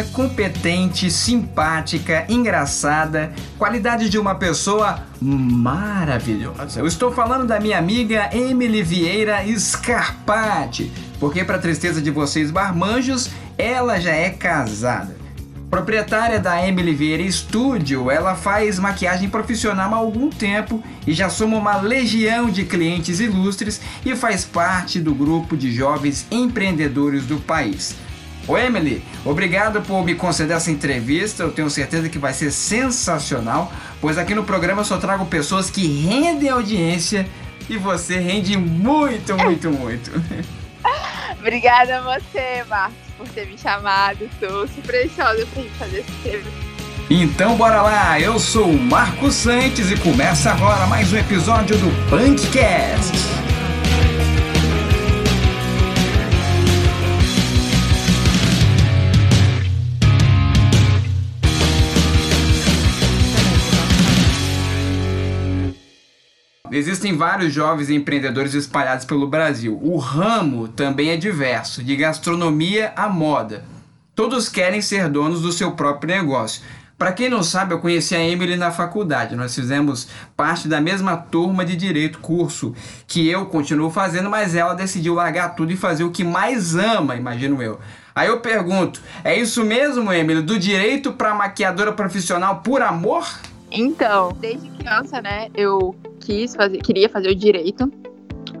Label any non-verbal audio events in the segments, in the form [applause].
competente, simpática, engraçada, qualidade de uma pessoa maravilhosa. Eu estou falando da minha amiga Emily Vieira Scarpati, porque para tristeza de vocês barmanjos, ela já é casada. Proprietária da Emily Vieira Studio, ela faz maquiagem profissional há algum tempo e já soma uma legião de clientes ilustres e faz parte do grupo de jovens empreendedores do país. Ô Emily, obrigado por me conceder essa entrevista. Eu tenho certeza que vai ser sensacional, pois aqui no programa eu só trago pessoas que rendem audiência e você rende muito, muito, muito. [laughs] Obrigada a você, Marcos, por ter me chamado. Estou super ansiosa para fazer esse tema. Então bora lá, eu sou o Marcos Santos e começa agora mais um episódio do Punkcast. Existem vários jovens empreendedores espalhados pelo Brasil. O ramo também é diverso, de gastronomia à moda. Todos querem ser donos do seu próprio negócio. Para quem não sabe, eu conheci a Emily na faculdade. Nós fizemos parte da mesma turma de direito, curso que eu continuo fazendo, mas ela decidiu largar tudo e fazer o que mais ama, imagino eu. Aí eu pergunto: é isso mesmo, Emily? Do direito para maquiadora profissional por amor? Então, desde criança, né, eu quis fazer, queria fazer o direito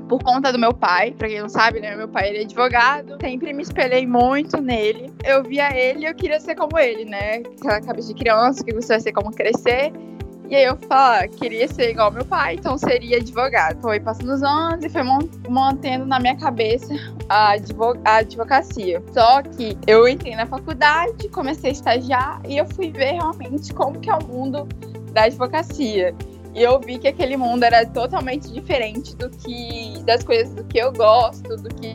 por conta do meu pai. Pra quem não sabe, né? Meu pai ele é advogado. Sempre me espelhei muito nele. Eu via ele e eu queria ser como ele, né? Aquela cabeça de criança que você vai ser como crescer. E aí eu falava, queria ser igual meu pai, então seria advogado. Foi passando os anos e foi mantendo na minha cabeça a, a advocacia. Só que eu entrei na faculdade, comecei a estagiar e eu fui ver realmente como que é o mundo da advocacia. E eu vi que aquele mundo era totalmente diferente do que das coisas do que eu gosto, do que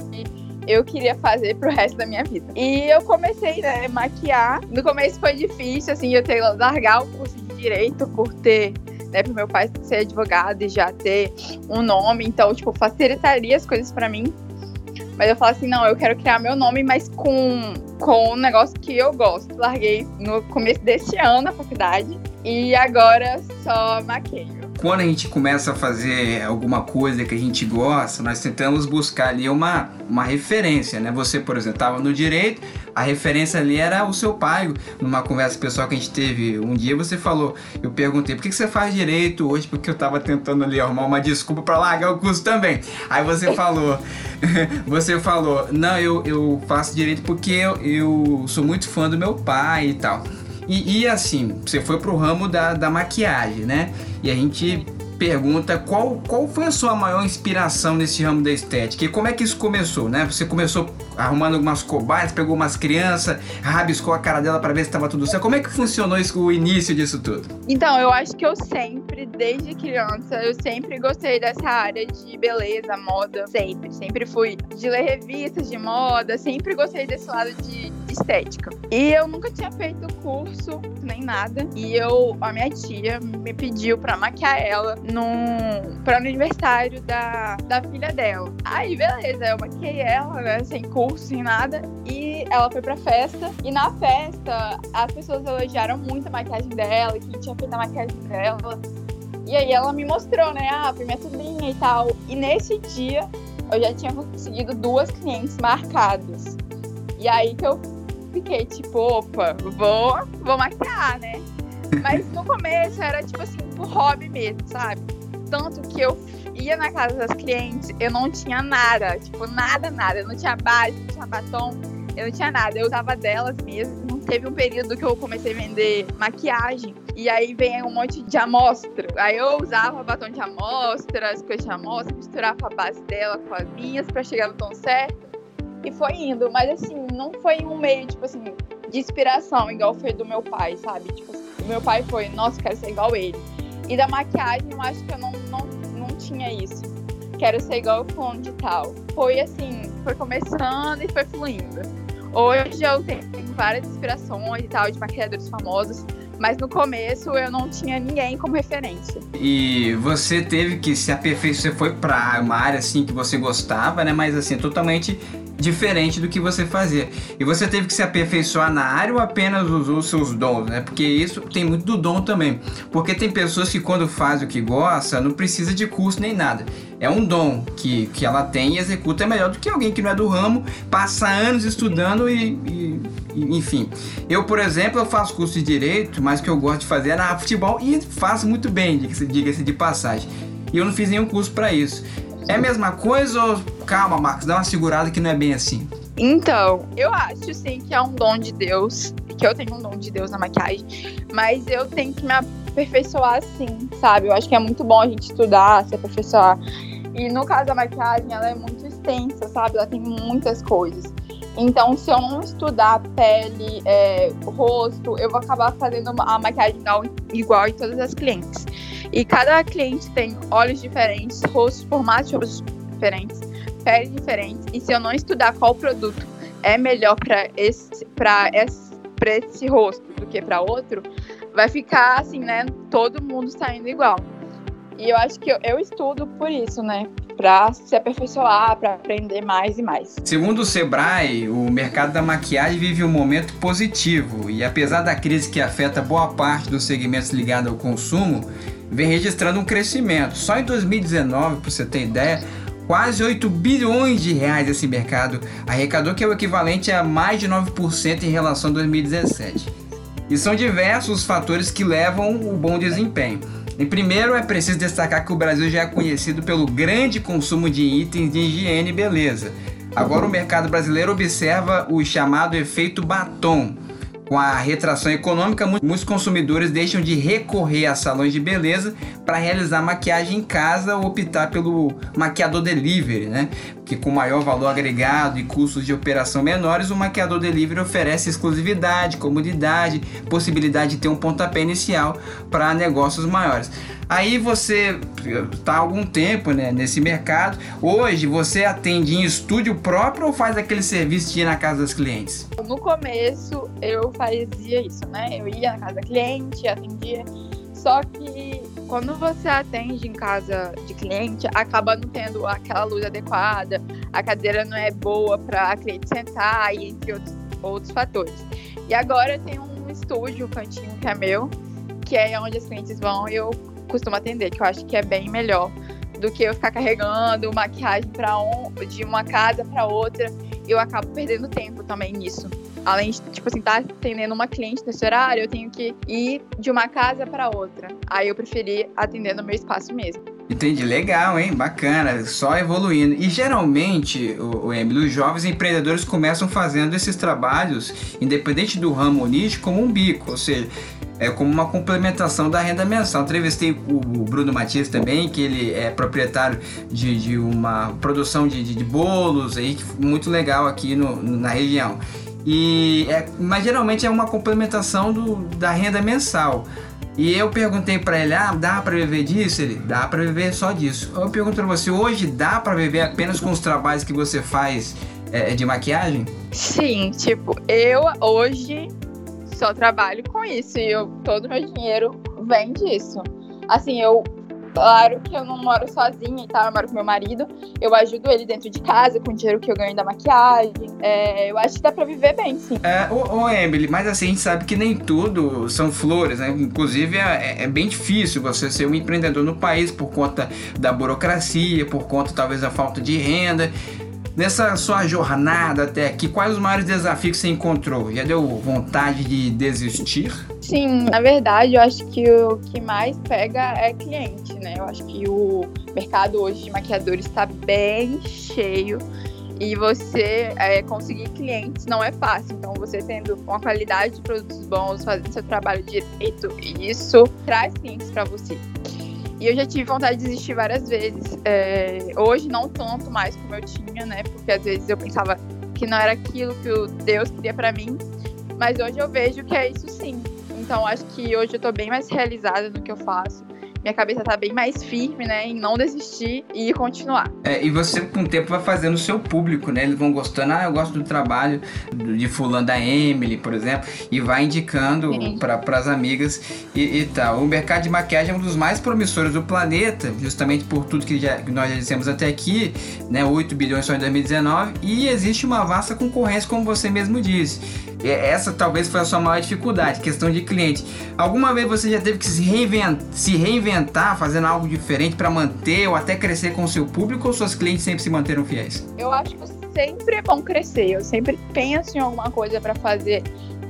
eu queria fazer pro resto da minha vida. E eu comecei, né, maquiar. No começo foi difícil, assim, eu ter largar o curso de direito por ter, né, pro meu pai ser advogado e já ter um nome, então, tipo, facilitaria as coisas para mim. Mas eu falo assim, não, eu quero criar meu nome, mas com, com um negócio que eu gosto. Larguei no começo desse ano a faculdade e agora só maqueio quando a gente começa a fazer alguma coisa que a gente gosta, nós tentamos buscar ali uma, uma referência, né? Você, por exemplo, estava no direito, a referência ali era o seu pai. Numa conversa pessoal que a gente teve um dia, você falou, eu perguntei, por que, você faz direito hoje? Porque eu estava tentando ali arrumar uma desculpa para largar o curso também. Aí você falou, [laughs] você falou, não, eu, eu faço direito porque eu, eu sou muito fã do meu pai e tal. E, e, assim, você foi pro ramo da, da maquiagem, né? E a gente pergunta qual, qual foi a sua maior inspiração nesse ramo da estética e como é que isso começou, né? Você começou arrumando algumas cobaias, pegou umas crianças, rabiscou a cara dela para ver se estava tudo certo. Como é que funcionou isso, o início disso tudo? Então, eu acho que eu sempre, desde criança, eu sempre gostei dessa área de beleza, moda, sempre. Sempre fui de ler revistas de moda, sempre gostei desse lado de estética. E eu nunca tinha feito curso, nem nada. E eu, a minha tia me pediu para maquiar ela num para no aniversário da, da filha dela. Aí, beleza, eu maquiei ela, né, sem curso, sem nada. E ela foi pra festa. E na festa, as pessoas elogiaram muito a maquiagem dela, quem tinha feito a maquiagem dela. E aí ela me mostrou, né? Ah, foi minha sobrinha e tal. E nesse dia eu já tinha conseguido duas clientes marcadas. E aí que eu fiquei tipo, opa, vou, vou maquiar, né? Mas no começo era tipo assim, por hobby mesmo, sabe? Tanto que eu ia na casa das clientes, eu não tinha nada, tipo, nada, nada. Eu não tinha base, não tinha batom, eu não tinha nada. Eu usava delas mesmo. Teve um período que eu comecei a vender maquiagem. E aí vem um monte de amostra. Aí eu usava batom de amostra, as coisas de amostra, misturava a base dela com as minhas para chegar no tom certo. E foi indo, mas assim, não foi um meio, tipo assim, de inspiração, igual foi do meu pai, sabe? Tipo, o meu pai foi, nossa, quero ser igual ele. E da maquiagem, eu acho que eu não, não, não tinha isso. Quero ser igual o fulano de tal. Foi assim, foi começando e foi fluindo. Hoje eu tenho várias inspirações e tal, de maquiadores famosos Mas no começo eu não tinha ninguém como referência. E você teve que se aperfeiçoar, você foi para uma área assim que você gostava, né? Mas assim, totalmente diferente do que você fazia. E você teve que se aperfeiçoar na área ou apenas usou os seus dons, né? Porque isso tem muito do dom também. Porque tem pessoas que quando faz o que gosta, não precisa de curso nem nada. É um dom que, que ela tem e executa melhor do que alguém que não é do ramo, passa anos estudando e, e, e enfim. Eu, por exemplo, eu faço curso de Direito, mas o que eu gosto de fazer é futebol e faço muito bem, diga-se diga de passagem. E eu não fiz nenhum curso para isso. É a mesma coisa ou calma, Marcos, dá uma segurada que não é bem assim? Então, eu acho sim que é um dom de Deus, que eu tenho um dom de Deus na maquiagem, mas eu tenho que me aperfeiçoar sim, sabe? Eu acho que é muito bom a gente estudar, se aperfeiçoar. E no caso da maquiagem, ela é muito extensa, sabe? Ela tem muitas coisas. Então, se eu não estudar pele, é, rosto, eu vou acabar fazendo a maquiagem igual, em todas as clientes. E cada cliente tem olhos diferentes, rostos, formatos de rostos diferentes, pele diferentes. E se eu não estudar qual produto é melhor para esse, para esse, esse rosto do que para outro, vai ficar assim, né? Todo mundo saindo igual. E eu acho que eu, eu estudo por isso, né? Para se aperfeiçoar, para aprender mais e mais. Segundo o Sebrae, o mercado da maquiagem vive um momento positivo e apesar da crise que afeta boa parte dos segmentos ligados ao consumo, vem registrando um crescimento. Só em 2019, para você ter ideia, quase 8 bilhões de reais esse mercado arrecadou, que é o equivalente a mais de 9% em relação a 2017. E são diversos os fatores que levam o bom desempenho. Em primeiro, é preciso destacar que o Brasil já é conhecido pelo grande consumo de itens de higiene e beleza. Agora, o mercado brasileiro observa o chamado efeito batom com a retração econômica, muitos consumidores deixam de recorrer a salões de beleza para realizar maquiagem em casa ou optar pelo maquiador delivery, né? Que com maior valor agregado e custos de operação menores, o maquiador delivery oferece exclusividade, comodidade, possibilidade de ter um pontapé inicial para negócios maiores. Aí você está há algum tempo né, nesse mercado. Hoje você atende em estúdio próprio ou faz aquele serviço de ir na casa dos clientes? No começo eu fazia isso, né? Eu ia na casa da cliente, atendia. Só que quando você atende em casa de cliente, acaba não tendo aquela luz adequada, a cadeira não é boa para a cliente sentar, e entre outros, outros fatores. E agora tem um estúdio, um cantinho que é meu, que é onde as clientes vão e eu costumo atender, que eu acho que é bem melhor do que eu ficar carregando maquiagem um, de uma casa para outra. Eu acabo perdendo tempo também nisso. Além de, tipo assim, estar tá atendendo uma cliente nesse horário, eu tenho que ir de uma casa para outra. Aí eu preferi atender no meu espaço mesmo. Entendi, legal, hein? Bacana, só evoluindo. E geralmente, o, o Emily, os jovens empreendedores começam fazendo esses trabalhos, independente do ramo holístico, como um bico, ou seja, é como uma complementação da renda mensal. Entrevistei o Bruno Matias também, que ele é proprietário de, de uma produção de, de, de, bolos aí, muito legal aqui no, na região. E é, mas geralmente é uma complementação do, da renda mensal. E eu perguntei para ele, ah, dá para viver disso? Ele, dá para viver só disso. Eu pergunto para você, hoje dá para viver apenas com os trabalhos que você faz é, de maquiagem? Sim, tipo, eu hoje só trabalho com isso e eu, todo meu dinheiro vem disso. Assim, eu Claro que eu não moro sozinha e tal, eu moro com meu marido. Eu ajudo ele dentro de casa com o dinheiro que eu ganho da maquiagem. É, eu acho que dá pra viver bem, sim. É, ô, ô, Emily, mas assim, a gente sabe que nem tudo são flores, né? Inclusive, é, é, bem difícil você ser um empreendedor no país por conta da burocracia, por conta talvez da falta de renda. Nessa sua jornada até aqui, quais os maiores desafios que você encontrou? Já deu vontade de desistir? Sim, na verdade, eu acho que o que mais pega é cliente, né? Eu acho que o mercado hoje de maquiadores está bem cheio e você é, conseguir clientes não é fácil. Então, você tendo uma qualidade de produtos bons, fazendo seu trabalho direito, isso traz clientes para você. E eu já tive vontade de desistir várias vezes. É, hoje não tanto mais como eu tinha, né? Porque às vezes eu pensava que não era aquilo que o Deus queria para mim. Mas hoje eu vejo que é isso sim. Então acho que hoje eu tô bem mais realizada no que eu faço. minha cabeça tá bem mais firme, né, em não desistir e continuar. É, e você com o tempo vai fazendo o seu público, né? Eles vão gostando, ah, eu gosto do trabalho de fulano da Emily, por exemplo, e vai indicando para as amigas e, e, tal. O mercado de maquiagem é um dos mais promissores do planeta, justamente por tudo que, já, que nós já dissemos até aqui, né? 8 bilhões só em 2019, e existe uma vasta concorrência, como você mesmo disse. Essa talvez foi a sua maior dificuldade, questão de cliente. Alguma vez você já teve que se reinventar, se reinventar fazendo algo diferente para manter ou até crescer com o seu público ou seus clientes sempre se manteram fiéis? Eu acho que sempre vão crescer. Eu sempre penso em alguma coisa para fazer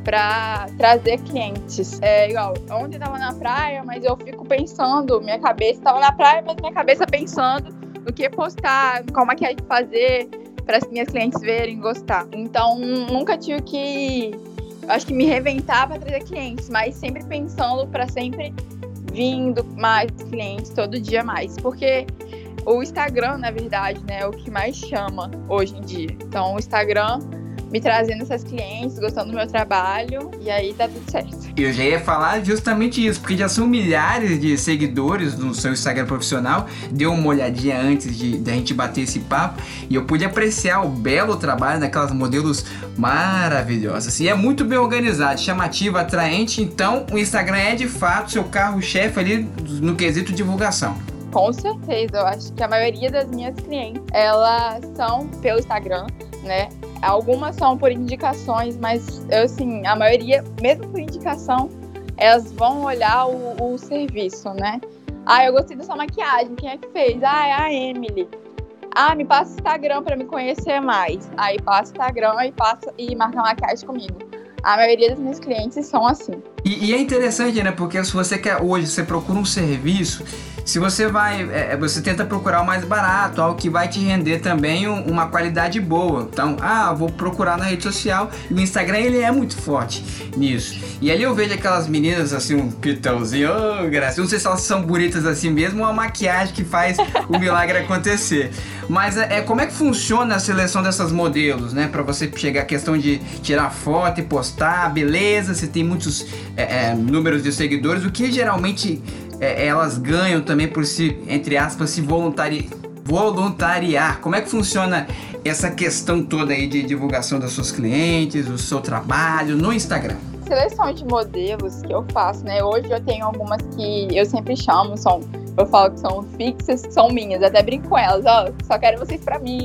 para trazer clientes. É igual, ontem tava na praia, mas eu fico pensando, minha cabeça tava na praia, mas minha cabeça pensando no que postar, qual maquiagem fazer, para as minhas clientes verem gostar. Então, nunca tive que, acho que me reventar para trazer clientes, mas sempre pensando para sempre vindo mais clientes todo dia mais, porque o Instagram, na verdade, né, é o que mais chama hoje em dia. Então, o Instagram me trazendo essas clientes, gostando do meu trabalho, e aí tá tudo certo. Eu já ia falar justamente isso, porque já são milhares de seguidores no seu Instagram profissional. Deu uma olhadinha antes de, de a gente bater esse papo e eu pude apreciar o belo trabalho daquelas modelos maravilhosas. E é muito bem organizado, chamativo, atraente. Então, o Instagram é de fato seu carro-chefe ali no quesito divulgação. Com certeza, eu acho que a maioria das minhas clientes, elas são pelo Instagram, né? Algumas são por indicações, mas assim, a maioria, mesmo por indicação, elas vão olhar o, o serviço, né? Ah, eu gostei dessa maquiagem, quem é que fez? Ah, é a Emily. Ah, me passa o Instagram para me conhecer mais. Aí passa o Instagram e passa e marca maquiagem comigo. A maioria dos meus clientes são assim. E, e, é interessante, né? Porque se você quer hoje, você procura um serviço, se você vai, é, é, você tenta procurar o mais barato, algo que vai te render também um, uma qualidade boa. Então, ah, vou procurar na rede social. E o Instagram ele é muito forte nisso. E ali eu vejo aquelas meninas assim, um pitãozinho, oh, graça. Não sei se elas são bonitas assim mesmo, ou a maquiagem que faz o [laughs] milagre acontecer. Mas é, é, como é que funciona a seleção dessas modelos, né? Para você chegar a questão de tirar foto e postar, beleza? Você tem muitos é, é, números de seguidores, o que geralmente é, elas ganham também por se, entre aspas, se voluntari voluntariar. Como é que funciona essa questão toda aí de divulgação das suas clientes, o seu trabalho no Instagram? Seleção de modelos que eu faço, né? Hoje eu tenho algumas que eu sempre chamo, são eu falo que são fixas, que são minhas, até brinco com elas, ó, só quero vocês pra mim.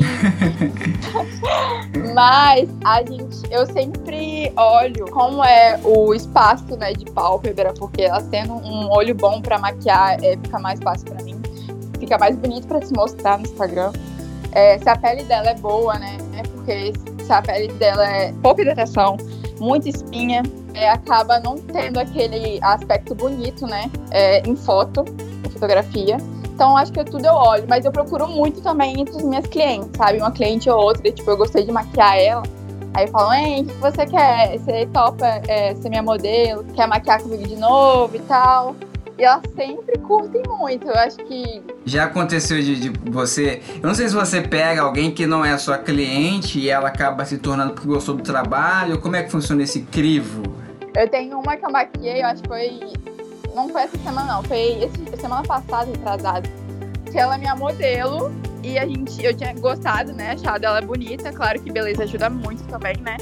[laughs] Mas a gente, eu sempre olho como é o espaço, né, de pálpebra, porque ela tendo um olho bom pra maquiar, é, fica mais fácil pra mim. Fica mais bonito pra se mostrar no Instagram. É, se a pele dela é boa, né? É porque se a pele dela é pouca hidratação, muita espinha, é, acaba não tendo aquele aspecto bonito, né? É, em foto fotografia. Então, acho que tudo eu olho, mas eu procuro muito também entre as minhas clientes, sabe? Uma cliente ou outra, tipo, eu gostei de maquiar ela. Aí falam, ei, o que você quer? Você topa é, ser minha modelo? Quer maquiar comigo de novo e tal? E elas sempre curtem muito. Eu acho que. Já aconteceu de, de, você. Eu não sei se você pega alguém que não é sua cliente e ela acaba se tornando porque gostou do trabalho. Como é que funciona esse crivo? Eu tenho uma que eu maquiei, eu acho que foi não foi essa semana, não. Foi esse, semana passada, retrasada. Que ela é minha modelo. E a gente, eu tinha gostado, né? Achado ela bonita. Claro que beleza ajuda muito também, né?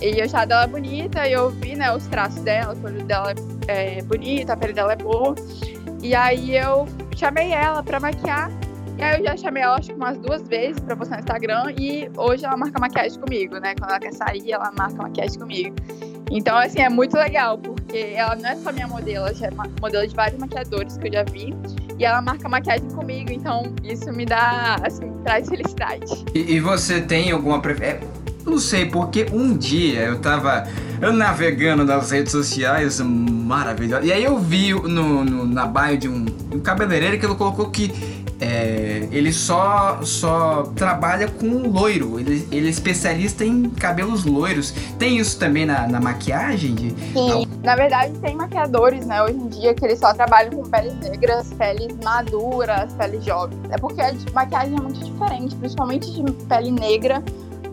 E eu achava ela bonita, e eu vi, né, os traços dela, o olho dela é bonito, a pele dela é boa. E aí eu chamei ela pra maquiar. E aí eu já chamei ela acho que umas duas vezes pra postar no Instagram. E hoje ela marca maquiagem comigo, né? Quando ela quer sair, ela marca maquiagem comigo. Então, assim, é muito legal, porque ela não é só minha modelo, ela já é modelo de vários maquiadores que eu já vi. E ela marca maquiagem comigo, então isso me dá, assim, traz felicidade. E, e você tem alguma preferência? É, não sei, porque um dia eu tava eu navegando nas redes sociais, maravilhoso. E aí eu vi no, no na bio de um, um cabeleireiro que ele colocou que é, ele só, só trabalha com loiro, ele, ele é especialista em cabelos loiros. Tem isso também na, na maquiagem? De... Sim, na verdade tem maquiadores, né, hoje em dia que eles só trabalham com peles negras, peles maduras, peles jovens. É porque a maquiagem é muito diferente, principalmente de pele negra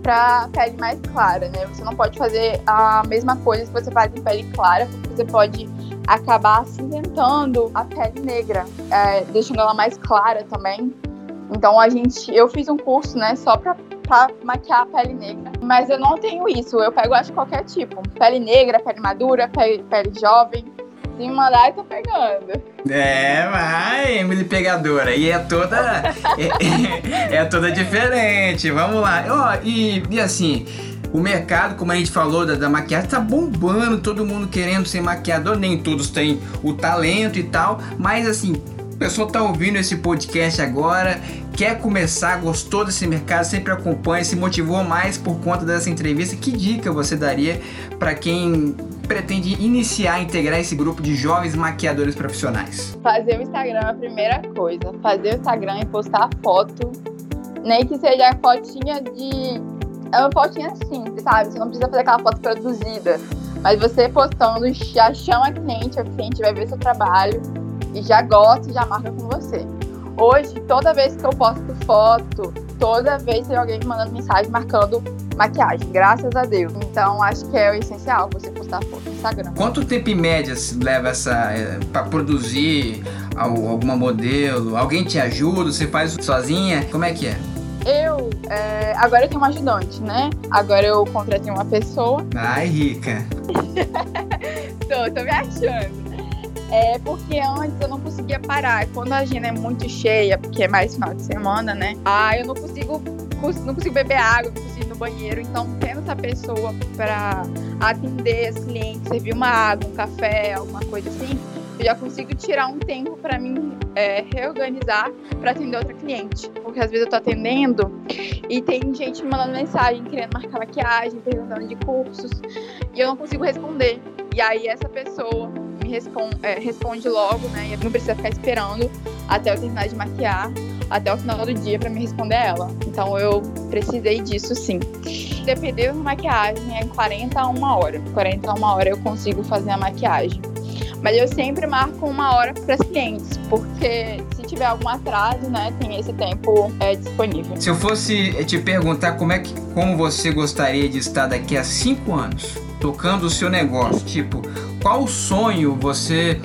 para pele mais clara, né? Você não pode fazer a mesma coisa que você faz em pele clara, porque você pode acabar acinzentando a pele negra, é, deixando ela mais clara também. Então a gente, eu fiz um curso, né, só para pra maquiar a pele negra. Mas eu não tenho isso. Eu pego, acho, qualquer tipo. Pele negra, pele madura, pele, pele jovem. Se mandar, eu tô pegando. É, vai, Emily Pegadora. E é toda. [laughs] é, é, toda diferente. Vamos lá. Ó, e, e assim. O mercado, como a gente falou, da, da maquiagem tá bombando, todo mundo querendo ser maquiador, nem todos têm o talento e tal, mas assim, a pessoa tá ouvindo esse podcast agora, quer começar, gostou desse mercado, sempre acompanha, se motivou mais por conta dessa entrevista, que dica você daria para quem pretende iniciar, integrar esse grupo de jovens maquiadores profissionais? Fazer o Instagram é a primeira coisa. Fazer o Instagram e postar foto, nem que seja a fotinha de. É uma fotinha simples, sabe? Você não precisa fazer aquela foto produzida. Mas você postando já chama a cliente, a cliente vai ver seu trabalho e já gosta e já marca com você. Hoje, toda vez que eu posto foto, toda vez tem alguém me mandando mensagem marcando maquiagem, graças a Deus. Então, acho que é o essencial você postar foto no Instagram. Quanto tempo em média leva essa é, para produzir alguma modelo? Alguém te ajuda? Você faz sozinha? Como é que é? Eu, é, agora eu tenho um ajudante, né? Agora eu contratei uma pessoa. Ai, rica. [laughs] tô, tô me achando. É porque antes eu não conseguia parar. Quando a agenda é muito cheia, porque é mais final de semana, né? Ah, eu não consigo, não consigo beber água, não consigo ir no banheiro. Então, tendo essa pessoa para atender as clientes, servir uma água, um café, alguma coisa assim, eu já consigo tirar um tempo para mim é, reorganizar para atender outra cliente. Porque às vezes eu tô atendendo e tem gente me mandando mensagem, querendo marcar maquiagem, perguntando de cursos, e eu não consigo responder. E aí essa pessoa me responde, é, responde logo, né? E não precisa ficar esperando até eu terminar de maquiar, até o final do dia para me responder ela. Então eu precisei disso sim. Dependendo da maquiagem, é em 40 a 1 hora. 40 a 1 hora eu consigo fazer a maquiagem. Mas eu sempre marco uma hora para as clientes, porque se tiver algum atraso, né, tem esse tempo é, disponível. Se eu fosse te perguntar como é que como você gostaria de estar daqui a cinco anos, tocando o seu negócio, tipo, qual sonho você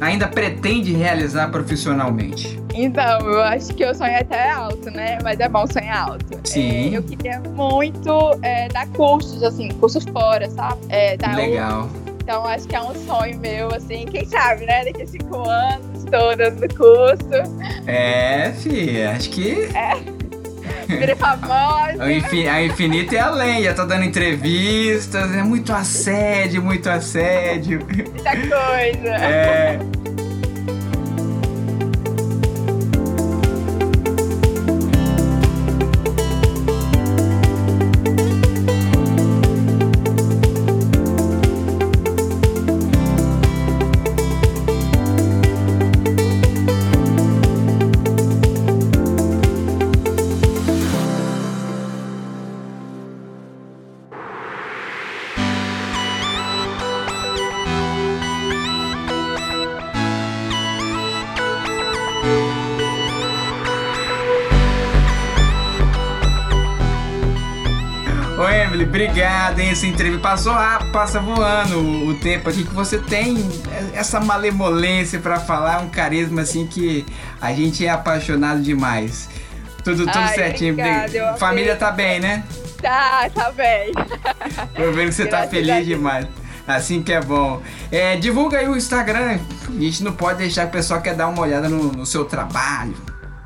ainda pretende realizar profissionalmente? Então, eu acho que o sonho é até alto, né? Mas é bom sonhar alto. Sim. É, eu queria muito é, dar cursos, assim, cursos fora, sabe? É, Legal. Então, acho que é um sonho meu, assim, quem sabe, né? Daqui a cinco anos, estou dando curso. É, filha, acho que. É. [laughs] Virei famosa. A infinito é além, já tá dando entrevistas, é muito assédio, muito assédio. Muita coisa. É. obrigado, hein? Essa entrevista passou rápido, passa voando o, tempo aqui que você tem essa malemolência para falar, um carisma assim que a gente é apaixonado demais. Tudo, tudo Ai, certinho. Obrigada, Família tá bem, né? Tá, tá bem. Tô vendo que você tá feliz demais. Assim que é bom. É, divulga aí o Instagram. A gente não pode deixar que o pessoal quer dar uma olhada no, no seu trabalho.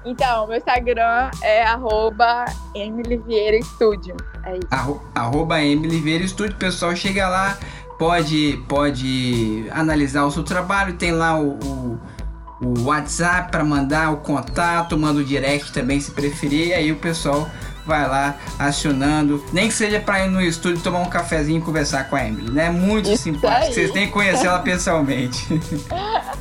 Então, meu Instagram é arroba Emily Vieira Studio. É isso. Arro, arroba Emily Vieira Studio. Pessoal, chega lá, pode, pode analisar o seu trabalho. Tem lá o, o, o WhatsApp para mandar o contato, manda o direct também se preferir. E aí o pessoal vai lá acionando, nem que seja para ir no estúdio tomar um cafezinho e conversar com a Emily, né? Muito Isso simpático. Aí. Vocês têm que conhecer ela [laughs] pessoalmente. [laughs]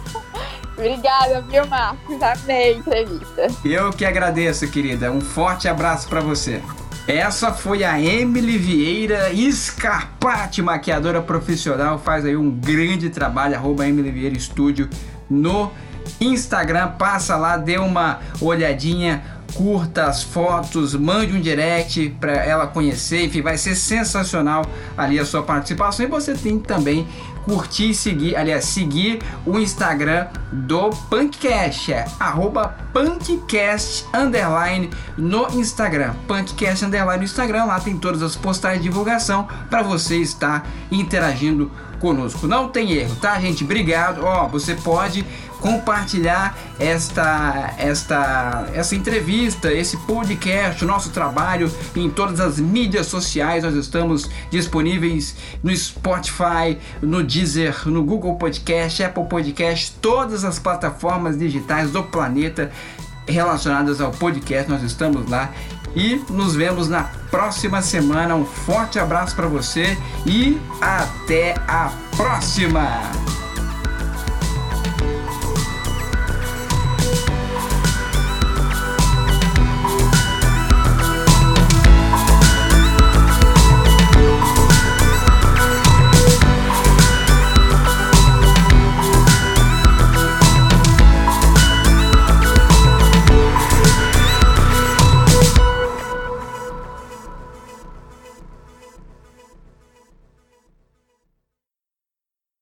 Obrigada, viu, Marcos? Amei a entrevista. Eu que agradeço, querida. Um forte abraço para você. Essa foi a Emily Vieira Escarpate, maquiadora profissional, faz aí um grande trabalho, arroba Emily Vieira no Instagram, passa lá, dê uma olhadinha curta as fotos, mande um direct para ela conhecer, enfim, vai ser sensacional ali a sua participação e você tem também curtir e seguir, aliás, seguir o Instagram do Punkcast, é arroba Punkcast underline no Instagram, Punkcast underline no Instagram, lá tem todas as postagens de divulgação para você estar interagindo conosco. Não tem erro, tá, gente? Obrigado. Ó, você pode compartilhar esta, esta, essa entrevista, esse podcast, o nosso trabalho em todas as mídias sociais. Nós estamos disponíveis no Spotify, no Deezer, no Google Podcast, Apple Podcast, todas as plataformas digitais do planeta relacionadas ao podcast. Nós estamos lá e nos vemos na próxima semana. Um forte abraço para você e até a próxima!